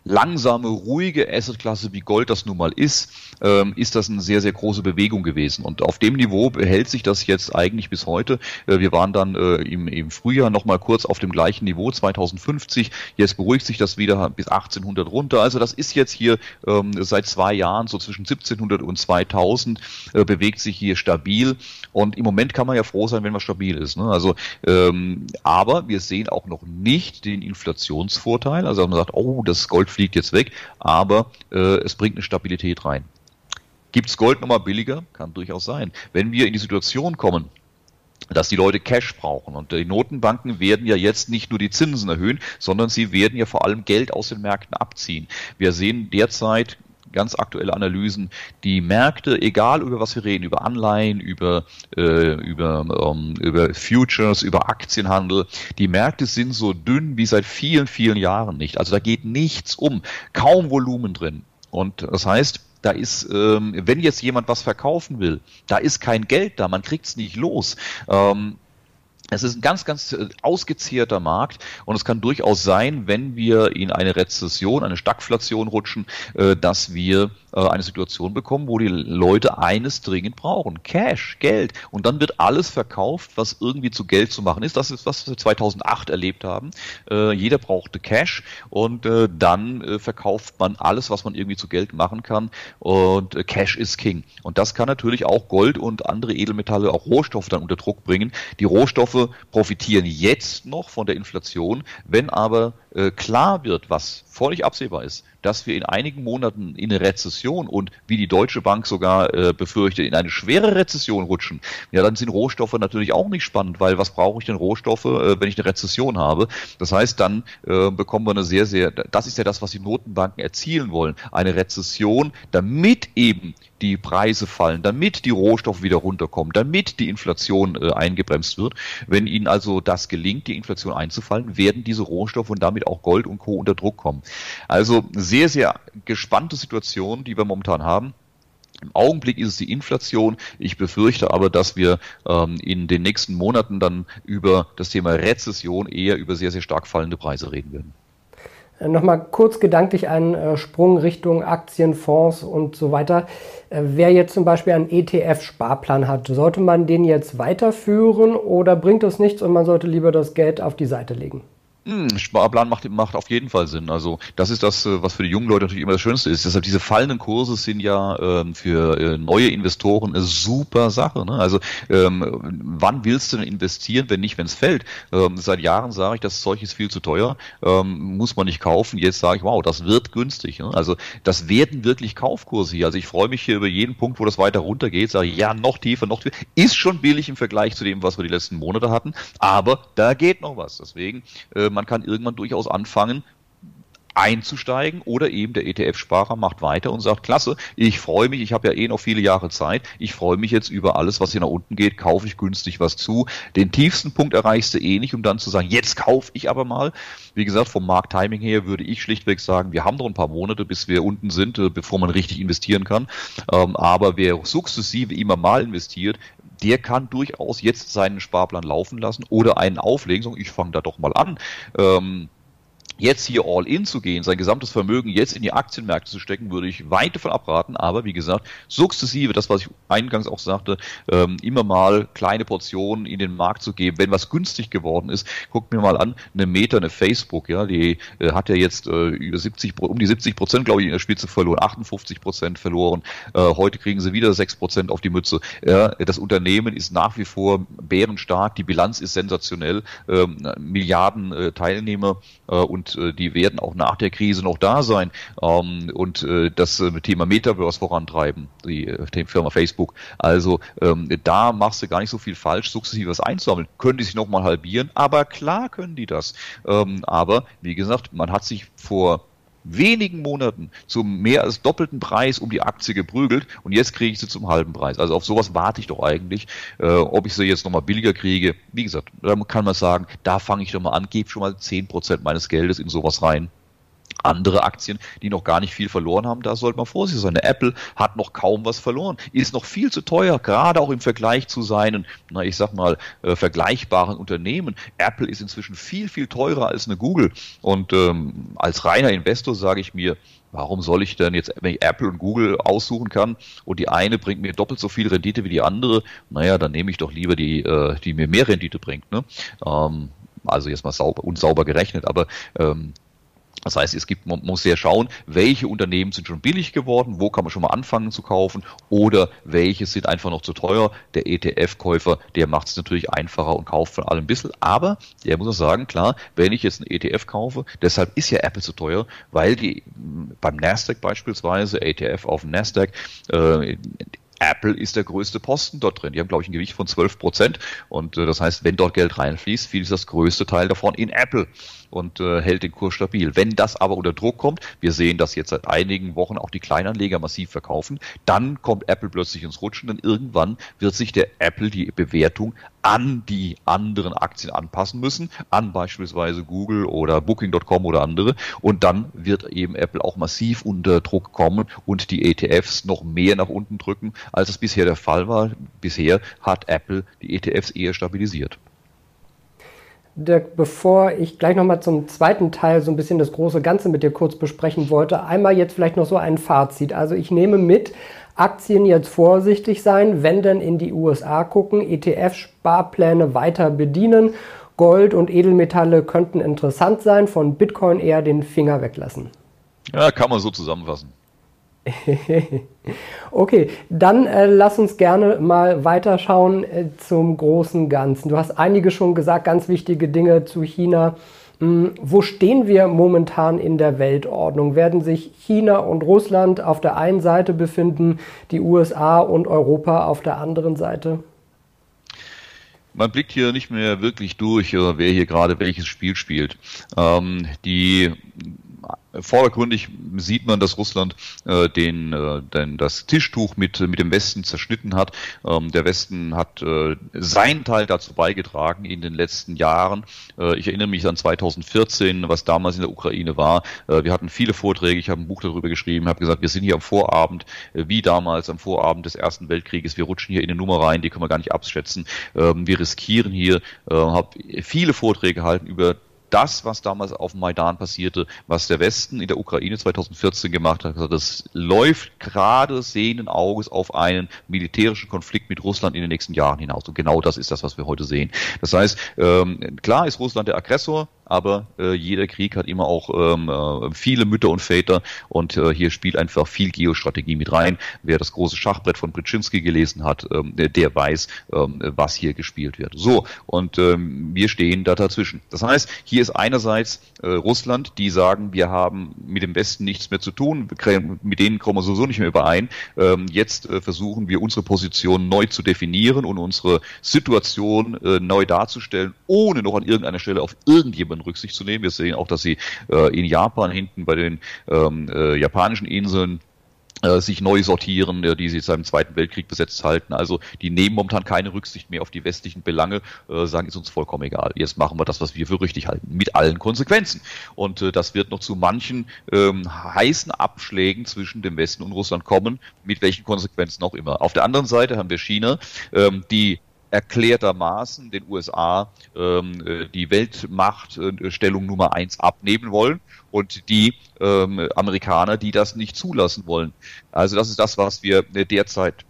langsame, ruhige Assetklasse wie Gold das nun mal ist, ähm, ist das eine sehr, sehr große Bewegung gewesen. Und auf dem Niveau behält sich das jetzt eigentlich bis heute. Äh, wir waren dann äh, im, im Frühjahr nochmal kurz auf dem gleichen Niveau, 2050. Jetzt beruhigt sich das wieder bis 1800 runter. Also das ist jetzt hier ähm, seit zwei Jahren so zwischen 1700 und 2000 äh, bewegt sich hier stabil. Und im Moment kann man ja froh sein, wenn man stabil ist. Ne? Also, ähm, aber wir sehen auch noch nicht den Inflationsvorteil. Also man sagt, oh, das Gold fliegt jetzt weg, aber äh, es bringt eine Stabilität rein. Gibt's Gold nochmal billiger? Kann durchaus sein. Wenn wir in die Situation kommen, dass die Leute Cash brauchen. Und die Notenbanken werden ja jetzt nicht nur die Zinsen erhöhen, sondern sie werden ja vor allem Geld aus den Märkten abziehen. Wir sehen derzeit ganz aktuelle Analysen, die Märkte, egal über was wir reden, über Anleihen, über, äh, über, ähm, über Futures, über Aktienhandel, die Märkte sind so dünn wie seit vielen, vielen Jahren nicht. Also da geht nichts um, kaum Volumen drin. Und das heißt, da ist, ähm, wenn jetzt jemand was verkaufen will, da ist kein Geld da, man kriegt es nicht los. Ähm, es ist ein ganz, ganz äh, ausgezehrter Markt und es kann durchaus sein, wenn wir in eine Rezession, eine Stagflation rutschen, äh, dass wir äh, eine Situation bekommen, wo die Leute eines dringend brauchen. Cash, Geld. Und dann wird alles verkauft, was irgendwie zu Geld zu machen ist. Das ist, was wir 2008 erlebt haben. Jeder brauchte Cash und dann verkauft man alles, was man irgendwie zu Geld machen kann. Und Cash ist King. Und das kann natürlich auch Gold und andere Edelmetalle, auch Rohstoffe dann unter Druck bringen. Die Rohstoffe profitieren jetzt noch von der Inflation. Wenn aber äh, klar wird, was völlig absehbar ist, dass wir in einigen Monaten in eine Rezession und wie die Deutsche Bank sogar äh, befürchtet, in eine schwere Rezession rutschen, ja, dann sind Rohstoffe natürlich auch nicht spannend, weil was brauche ich denn Rohstoffe, äh, wenn ich eine Rezession habe? Das heißt, dann äh, bekommen wir eine sehr, sehr, das ist ja das, was die Notenbanken erzielen wollen, eine Rezession, damit eben die Preise fallen, damit die Rohstoffe wieder runterkommen, damit die Inflation äh, eingebremst wird. Wenn ihnen also das gelingt, die Inflation einzufallen, werden diese Rohstoffe und damit auch Gold und Co. unter Druck kommen. Also sehr, sehr gespannte Situation, die wir momentan haben. Im Augenblick ist es die Inflation. Ich befürchte aber, dass wir ähm, in den nächsten Monaten dann über das Thema Rezession eher über sehr, sehr stark fallende Preise reden werden. Äh, Nochmal kurz gedanklich einen äh, Sprung Richtung Aktien, Fonds und so weiter. Äh, wer jetzt zum Beispiel einen ETF-Sparplan hat, sollte man den jetzt weiterführen oder bringt es nichts und man sollte lieber das Geld auf die Seite legen? Hm, Sparplan macht, macht auf jeden Fall Sinn. Also das ist das, äh, was für die jungen Leute natürlich immer das Schönste ist. Deshalb diese fallenden Kurse sind ja ähm, für äh, neue Investoren eine super Sache. Ne? Also ähm, wann willst du denn investieren, wenn nicht, wenn es fällt? Ähm, seit Jahren sage ich, das Zeug ist viel zu teuer, ähm, muss man nicht kaufen. Jetzt sage ich, wow, das wird günstig. Ne? Also das werden wirklich Kaufkurse hier. Also ich freue mich hier über jeden Punkt, wo das weiter runtergeht. Sage ich, ja, noch tiefer, noch tiefer. Ist schon billig im Vergleich zu dem, was wir die letzten Monate hatten, aber da geht noch was. Deswegen äh, man kann irgendwann durchaus anfangen, einzusteigen oder eben der ETF-Sparer macht weiter und sagt, klasse, ich freue mich, ich habe ja eh noch viele Jahre Zeit, ich freue mich jetzt über alles, was hier nach unten geht, kaufe ich günstig was zu. Den tiefsten Punkt erreichst du eh nicht, um dann zu sagen, jetzt kaufe ich aber mal. Wie gesagt, vom Markttiming her würde ich schlichtweg sagen, wir haben noch ein paar Monate, bis wir unten sind, äh, bevor man richtig investieren kann. Ähm, aber wer sukzessive immer mal investiert, der kann durchaus jetzt seinen Sparplan laufen lassen oder einen auflegen, sagen, ich fange da doch mal an. Ähm, jetzt hier all in zu gehen, sein gesamtes Vermögen jetzt in die Aktienmärkte zu stecken, würde ich weit davon abraten. Aber wie gesagt, sukzessive, das was ich eingangs auch sagte, ähm, immer mal kleine Portionen in den Markt zu geben, wenn was günstig geworden ist. Guckt mir mal an, eine Meta, eine Facebook, ja, die äh, hat ja jetzt äh, über 70, um die 70 Prozent, glaube ich, in der Spitze verloren, 58 Prozent verloren. Äh, heute kriegen sie wieder 6 Prozent auf die Mütze. Ja, das Unternehmen ist nach wie vor bärenstark, die Bilanz ist sensationell, ähm, Milliarden äh, Teilnehmer äh, äh, die werden auch nach der Krise noch da sein ähm, und äh, das äh, Thema Metaverse vorantreiben, die, äh, die Firma Facebook. Also ähm, da machst du gar nicht so viel falsch, sukzessive was einzusammeln. Können die sich nochmal halbieren? Aber klar können die das. Ähm, aber wie gesagt, man hat sich vor wenigen Monaten zum mehr als doppelten Preis um die Aktie geprügelt und jetzt kriege ich sie zum halben Preis. Also auf sowas warte ich doch eigentlich. Äh, ob ich sie jetzt nochmal billiger kriege, wie gesagt, da kann man sagen, da fange ich doch mal an, gebe schon mal zehn Prozent meines Geldes in sowas rein andere Aktien, die noch gar nicht viel verloren haben, da sollte man vorsichtig sein. Eine Apple hat noch kaum was verloren, ist noch viel zu teuer, gerade auch im Vergleich zu seinen, na ich sag mal, äh, vergleichbaren Unternehmen. Apple ist inzwischen viel, viel teurer als eine Google. Und ähm, als reiner Investor sage ich mir, Warum soll ich denn jetzt, wenn ich Apple und Google aussuchen kann und die eine bringt mir doppelt so viel Rendite wie die andere, naja, dann nehme ich doch lieber die, äh, die mir mehr Rendite bringt. Ne? Ähm, also jetzt mal sauber, unsauber gerechnet, aber ähm, das heißt, es gibt, man muss sehr schauen, welche Unternehmen sind schon billig geworden, wo kann man schon mal anfangen zu kaufen oder welche sind einfach noch zu teuer. Der ETF-Käufer, der macht es natürlich einfacher und kauft von allem ein bisschen. Aber der muss auch sagen, klar, wenn ich jetzt einen ETF kaufe, deshalb ist ja Apple zu teuer, weil die beim Nasdaq beispielsweise, ETF auf dem Nasdaq, äh, Apple ist der größte Posten dort drin. Die haben, glaube ich, ein Gewicht von 12 Prozent. Und äh, das heißt, wenn dort Geld reinfließt, fließt das größte Teil davon in Apple. Und äh, hält den Kurs stabil. Wenn das aber unter Druck kommt, wir sehen das jetzt seit einigen Wochen auch die Kleinanleger massiv verkaufen, dann kommt Apple plötzlich ins Rutschen, denn irgendwann wird sich der Apple die Bewertung an die anderen Aktien anpassen müssen, an beispielsweise Google oder Booking.com oder andere. Und dann wird eben Apple auch massiv unter Druck kommen und die ETFs noch mehr nach unten drücken, als es bisher der Fall war. Bisher hat Apple die ETFs eher stabilisiert. Dirk, bevor ich gleich nochmal zum zweiten Teil so ein bisschen das große Ganze mit dir kurz besprechen wollte, einmal jetzt vielleicht noch so ein Fazit. Also ich nehme mit, Aktien jetzt vorsichtig sein, wenn denn in die USA gucken, ETF-Sparpläne weiter bedienen. Gold und Edelmetalle könnten interessant sein, von Bitcoin eher den Finger weglassen. Ja, kann man so zusammenfassen. okay, dann äh, lass uns gerne mal weiterschauen äh, zum großen Ganzen. Du hast einige schon gesagt, ganz wichtige Dinge zu China. Hm, wo stehen wir momentan in der Weltordnung? Werden sich China und Russland auf der einen Seite befinden, die USA und Europa auf der anderen Seite? man blickt hier nicht mehr wirklich durch, wer hier gerade welches Spiel spielt. Ähm, die vordergründig sieht man, dass Russland äh, den, äh, den, das Tischtuch mit, mit dem Westen zerschnitten hat. Ähm, der Westen hat äh, seinen Teil dazu beigetragen in den letzten Jahren. Äh, ich erinnere mich an 2014, was damals in der Ukraine war. Äh, wir hatten viele Vorträge, ich habe ein Buch darüber geschrieben, habe gesagt, wir sind hier am Vorabend, äh, wie damals am Vorabend des Ersten Weltkrieges. Wir rutschen hier in eine Nummer rein, die können wir gar nicht abschätzen. Ähm, wir riskieren hier, äh, habe viele Vorträge gehalten über das, was damals auf dem Maidan passierte, was der Westen in der Ukraine 2014 gemacht hat, das läuft gerade sehenden Auges auf einen militärischen Konflikt mit Russland in den nächsten Jahren hinaus. Und genau das ist das, was wir heute sehen. Das heißt, ähm, klar ist Russland der Aggressor, aber äh, jeder Krieg hat immer auch ähm, äh, viele Mütter und Väter und äh, hier spielt einfach viel Geostrategie mit rein. Wer das große Schachbrett von Brzezinski gelesen hat, ähm, der weiß, ähm, was hier gespielt wird. So, und ähm, wir stehen da dazwischen. Das heißt, hier ist einerseits äh, Russland, die sagen, wir haben mit dem Westen nichts mehr zu tun, mit denen kommen wir sowieso nicht mehr überein. Ähm, jetzt äh, versuchen wir unsere Position neu zu definieren und unsere Situation äh, neu darzustellen, ohne noch an irgendeiner Stelle auf irgendjemanden Rücksicht zu nehmen. Wir sehen auch, dass sie äh, in Japan hinten bei den ähm, äh, japanischen Inseln äh, sich neu sortieren, die sie seit dem Zweiten Weltkrieg besetzt halten. Also die nehmen momentan keine Rücksicht mehr auf die westlichen Belange, äh, sagen, ist uns vollkommen egal. Jetzt machen wir das, was wir für richtig halten, mit allen Konsequenzen. Und äh, das wird noch zu manchen ähm, heißen Abschlägen zwischen dem Westen und Russland kommen, mit welchen Konsequenzen auch immer. Auf der anderen Seite haben wir China, ähm, die erklärtermaßen den USA ähm, äh, die Weltmachtstellung Nummer eins abnehmen wollen und die ähm, Amerikaner, die das nicht zulassen wollen. Also das ist das, was wir derzeit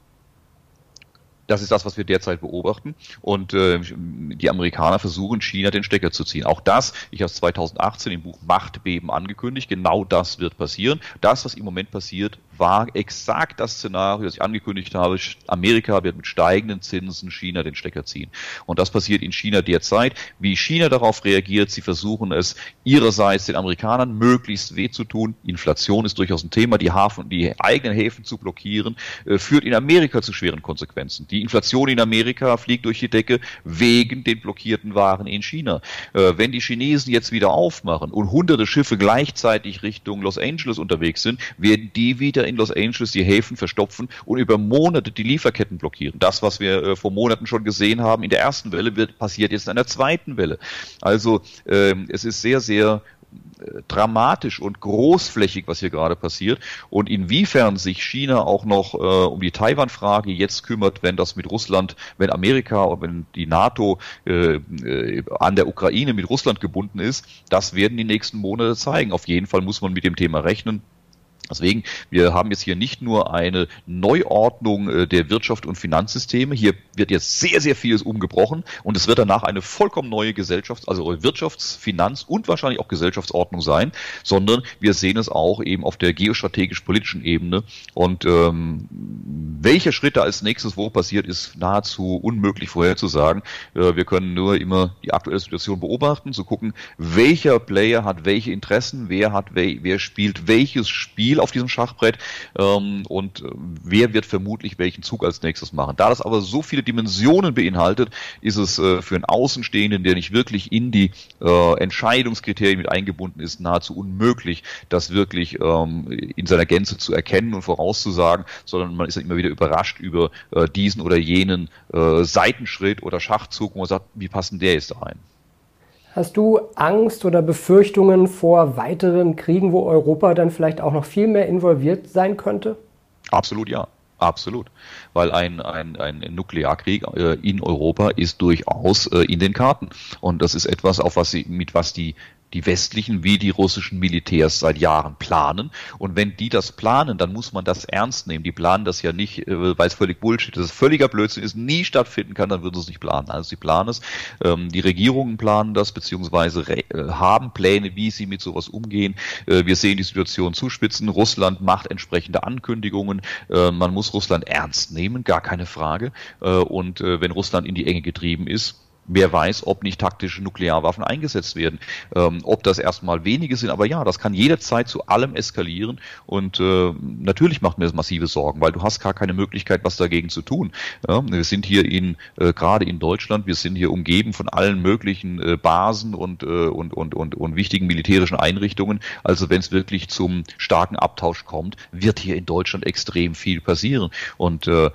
das ist das, was wir derzeit beobachten. Und äh, die Amerikaner versuchen, China den Stecker zu ziehen. Auch das, ich habe es 2018 im Buch Machtbeben angekündigt, genau das wird passieren. Das, was im Moment passiert, war exakt das Szenario, das ich angekündigt habe. Amerika wird mit steigenden Zinsen China den Stecker ziehen. Und das passiert in China derzeit. Wie China darauf reagiert, sie versuchen es ihrerseits den Amerikanern möglichst weh zu tun. Inflation ist durchaus ein Thema. Die Hafen, die eigenen Häfen zu blockieren, äh, führt in Amerika zu schweren Konsequenzen. Die Inflation in Amerika fliegt durch die Decke wegen den blockierten Waren in China. Äh, wenn die Chinesen jetzt wieder aufmachen und hunderte Schiffe gleichzeitig Richtung Los Angeles unterwegs sind, werden die wieder in Los Angeles die Häfen verstopfen und über Monate die Lieferketten blockieren. Das, was wir äh, vor Monaten schon gesehen haben in der ersten Welle, wird passiert jetzt in der zweiten Welle. Also ähm, es ist sehr, sehr äh, dramatisch und großflächig, was hier gerade passiert und inwiefern sich China auch noch äh, um die Taiwan-Frage jetzt kümmert, wenn das mit Russland, wenn Amerika und wenn die NATO äh, äh, an der Ukraine mit Russland gebunden ist, das werden die nächsten Monate zeigen. Auf jeden Fall muss man mit dem Thema rechnen. Deswegen, wir haben jetzt hier nicht nur eine Neuordnung äh, der Wirtschaft und Finanzsysteme, hier wird jetzt sehr, sehr vieles umgebrochen und es wird danach eine vollkommen neue Gesellschafts-, also Wirtschafts-, Finanz- und wahrscheinlich auch Gesellschaftsordnung sein, sondern wir sehen es auch eben auf der geostrategisch-politischen Ebene und ähm, welche Schritte als nächstes wo passiert, ist nahezu unmöglich vorherzusagen. Äh, wir können nur immer die aktuelle Situation beobachten, zu gucken, welcher Player hat welche Interessen, wer hat, wer spielt welches Spiel auf diesem Schachbrett ähm, und äh, wer wird vermutlich welchen Zug als nächstes machen. Da das aber so viele Dimensionen beinhaltet, ist es äh, für einen Außenstehenden, der nicht wirklich in die äh, Entscheidungskriterien mit eingebunden ist, nahezu unmöglich, das wirklich ähm, in seiner Gänze zu erkennen und vorauszusagen, sondern man ist dann immer wieder überrascht über äh, diesen oder jenen äh, Seitenschritt oder Schachzug, wo man sagt, wie passen der jetzt da rein? Hast du Angst oder Befürchtungen vor weiteren Kriegen, wo Europa dann vielleicht auch noch viel mehr involviert sein könnte? Absolut ja. Absolut. Weil ein, ein, ein Nuklearkrieg äh, in Europa ist durchaus äh, in den Karten. Und das ist etwas, auf was sie, mit was die die westlichen wie die russischen Militärs seit Jahren planen. Und wenn die das planen, dann muss man das ernst nehmen. Die planen das ja nicht, äh, weil es völlig Bullshit ist, völliger Blödsinn ist, nie stattfinden kann, dann würden sie es nicht planen. Also sie planen es. Ähm, die Regierungen planen das, beziehungsweise äh, haben Pläne, wie sie mit sowas umgehen. Äh, wir sehen die Situation zuspitzen. Russland macht entsprechende Ankündigungen. Man muss Russland ernst nehmen, gar keine Frage. Und wenn Russland in die Enge getrieben ist, wer weiß, ob nicht taktische Nuklearwaffen eingesetzt werden. Ähm, ob das erstmal wenige sind, aber ja, das kann jederzeit zu allem eskalieren und äh, natürlich macht mir das massive Sorgen, weil du hast gar keine Möglichkeit, was dagegen zu tun. Ja, wir sind hier in äh, gerade in Deutschland, wir sind hier umgeben von allen möglichen äh, Basen und, äh, und, und, und, und wichtigen militärischen Einrichtungen. Also wenn es wirklich zum starken Abtausch kommt, wird hier in Deutschland extrem viel passieren. Und äh,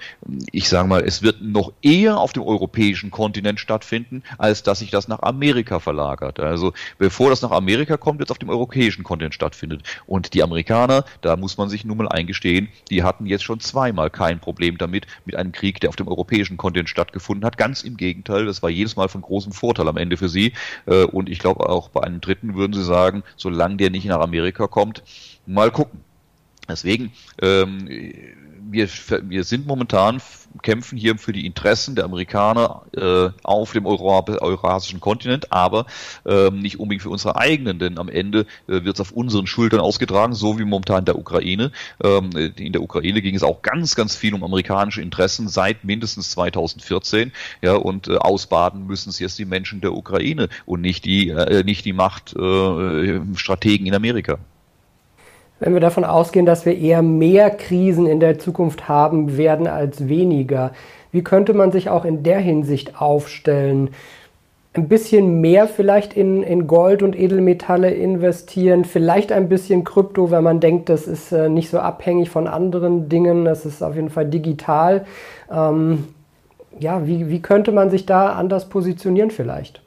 ich sage mal, es wird noch eher auf dem europäischen Kontinent stattfinden stattfinden, als dass sich das nach Amerika verlagert. Also bevor das nach Amerika kommt, es auf dem europäischen Kontinent stattfindet. Und die Amerikaner, da muss man sich nun mal eingestehen, die hatten jetzt schon zweimal kein Problem damit, mit einem Krieg, der auf dem europäischen Kontinent stattgefunden hat. Ganz im Gegenteil, das war jedes Mal von großem Vorteil am Ende für sie. Äh, und ich glaube auch bei einem dritten würden sie sagen, solange der nicht nach Amerika kommt, mal gucken. Deswegen, ähm, wir, wir sind momentan, kämpfen hier für die Interessen der Amerikaner äh, auf dem eurasischen Kontinent, aber äh, nicht unbedingt für unsere eigenen, denn am Ende äh, wird es auf unseren Schultern ausgetragen, so wie momentan in der Ukraine. Ähm, in der Ukraine ging es auch ganz, ganz viel um amerikanische Interessen seit mindestens 2014, ja, und äh, ausbaden müssen es jetzt die Menschen der Ukraine und nicht die, äh, nicht die Machtstrategen äh, in Amerika. Wenn wir davon ausgehen, dass wir eher mehr Krisen in der Zukunft haben werden als weniger, wie könnte man sich auch in der Hinsicht aufstellen? Ein bisschen mehr vielleicht in, in Gold und Edelmetalle investieren, vielleicht ein bisschen Krypto, wenn man denkt, das ist äh, nicht so abhängig von anderen Dingen, das ist auf jeden Fall digital. Ähm, ja, wie, wie könnte man sich da anders positionieren vielleicht?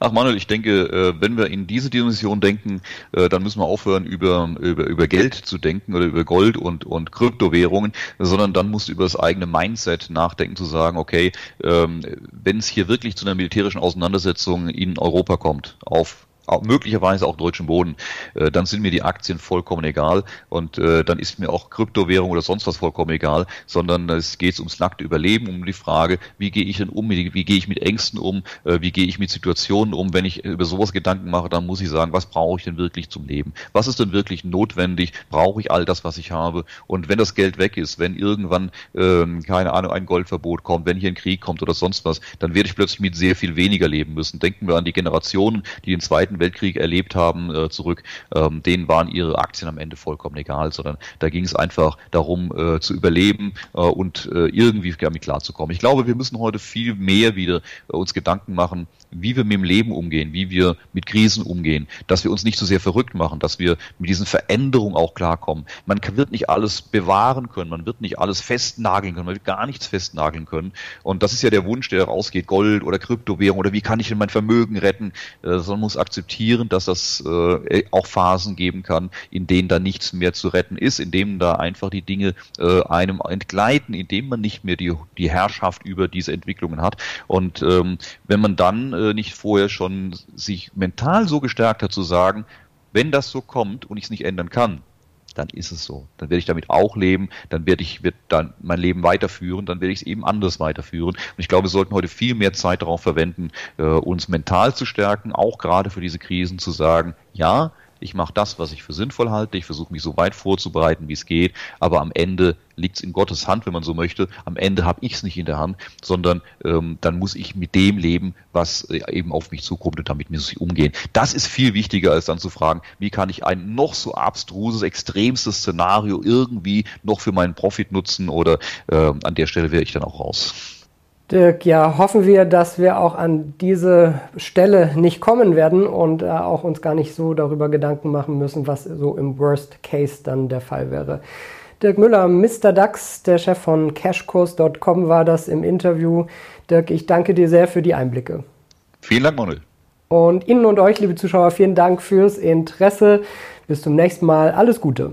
Ach Manuel, ich denke, äh, wenn wir in diese Dimension denken, äh, dann müssen wir aufhören, über, über, über Geld zu denken oder über Gold und, und Kryptowährungen, sondern dann musst du über das eigene Mindset nachdenken, zu sagen, okay, ähm, wenn es hier wirklich zu einer militärischen Auseinandersetzung in Europa kommt, auf möglicherweise auch deutschen Boden, äh, dann sind mir die Aktien vollkommen egal und äh, dann ist mir auch Kryptowährung oder sonst was vollkommen egal, sondern es geht ums nackte Überleben, um die Frage, wie gehe ich denn um, wie, wie gehe ich mit Ängsten um, äh, wie gehe ich mit Situationen um, wenn ich über sowas Gedanken mache, dann muss ich sagen, was brauche ich denn wirklich zum Leben? Was ist denn wirklich notwendig? Brauche ich all das, was ich habe? Und wenn das Geld weg ist, wenn irgendwann, ähm, keine Ahnung, ein Goldverbot kommt, wenn hier ein Krieg kommt oder sonst was, dann werde ich plötzlich mit sehr viel weniger leben müssen. Denken wir an die Generationen, die den Zweiten Weltkrieg erlebt haben, äh, zurück, ähm, denen waren ihre Aktien am Ende vollkommen egal, sondern da ging es einfach darum, äh, zu überleben äh, und äh, irgendwie damit klarzukommen. Ich glaube, wir müssen heute viel mehr wieder äh, uns Gedanken machen, wie wir mit dem Leben umgehen, wie wir mit Krisen umgehen, dass wir uns nicht so sehr verrückt machen, dass wir mit diesen Veränderungen auch klarkommen. Man wird nicht alles bewahren können, man wird nicht alles festnageln können, man wird gar nichts festnageln können. Und das ist ja der Wunsch, der rausgeht, Gold oder Kryptowährung oder wie kann ich denn mein Vermögen retten, äh, sondern muss akzeptieren, dass das äh, auch Phasen geben kann, in denen da nichts mehr zu retten ist, in denen da einfach die Dinge äh, einem entgleiten, in denen man nicht mehr die, die Herrschaft über diese Entwicklungen hat. Und ähm, wenn man dann äh, nicht vorher schon sich mental so gestärkt hat zu sagen, wenn das so kommt und ich es nicht ändern kann, dann ist es so. Dann werde ich damit auch leben, dann werde ich wird dann mein Leben weiterführen, dann werde ich es eben anders weiterführen. Und ich glaube, wir sollten heute viel mehr Zeit darauf verwenden, äh, uns mental zu stärken, auch gerade für diese Krisen zu sagen, ja, ich mache das, was ich für sinnvoll halte, ich versuche mich so weit vorzubereiten, wie es geht, aber am Ende liegt es in Gottes Hand, wenn man so möchte. Am Ende habe ich es nicht in der Hand, sondern ähm, dann muss ich mit dem leben, was äh, eben auf mich zukommt und damit muss ich umgehen. Das ist viel wichtiger, als dann zu fragen, wie kann ich ein noch so abstruses, extremstes Szenario irgendwie noch für meinen Profit nutzen oder äh, an der Stelle wäre ich dann auch raus. Dirk, ja, hoffen wir, dass wir auch an diese Stelle nicht kommen werden und äh, auch uns gar nicht so darüber Gedanken machen müssen, was so im Worst Case dann der Fall wäre. Dirk Müller, Mr. DAX, der Chef von cashkurs.com war das im Interview. Dirk, ich danke dir sehr für die Einblicke. Vielen Dank, Manuel. Und Ihnen und euch, liebe Zuschauer, vielen Dank fürs Interesse. Bis zum nächsten Mal. Alles Gute.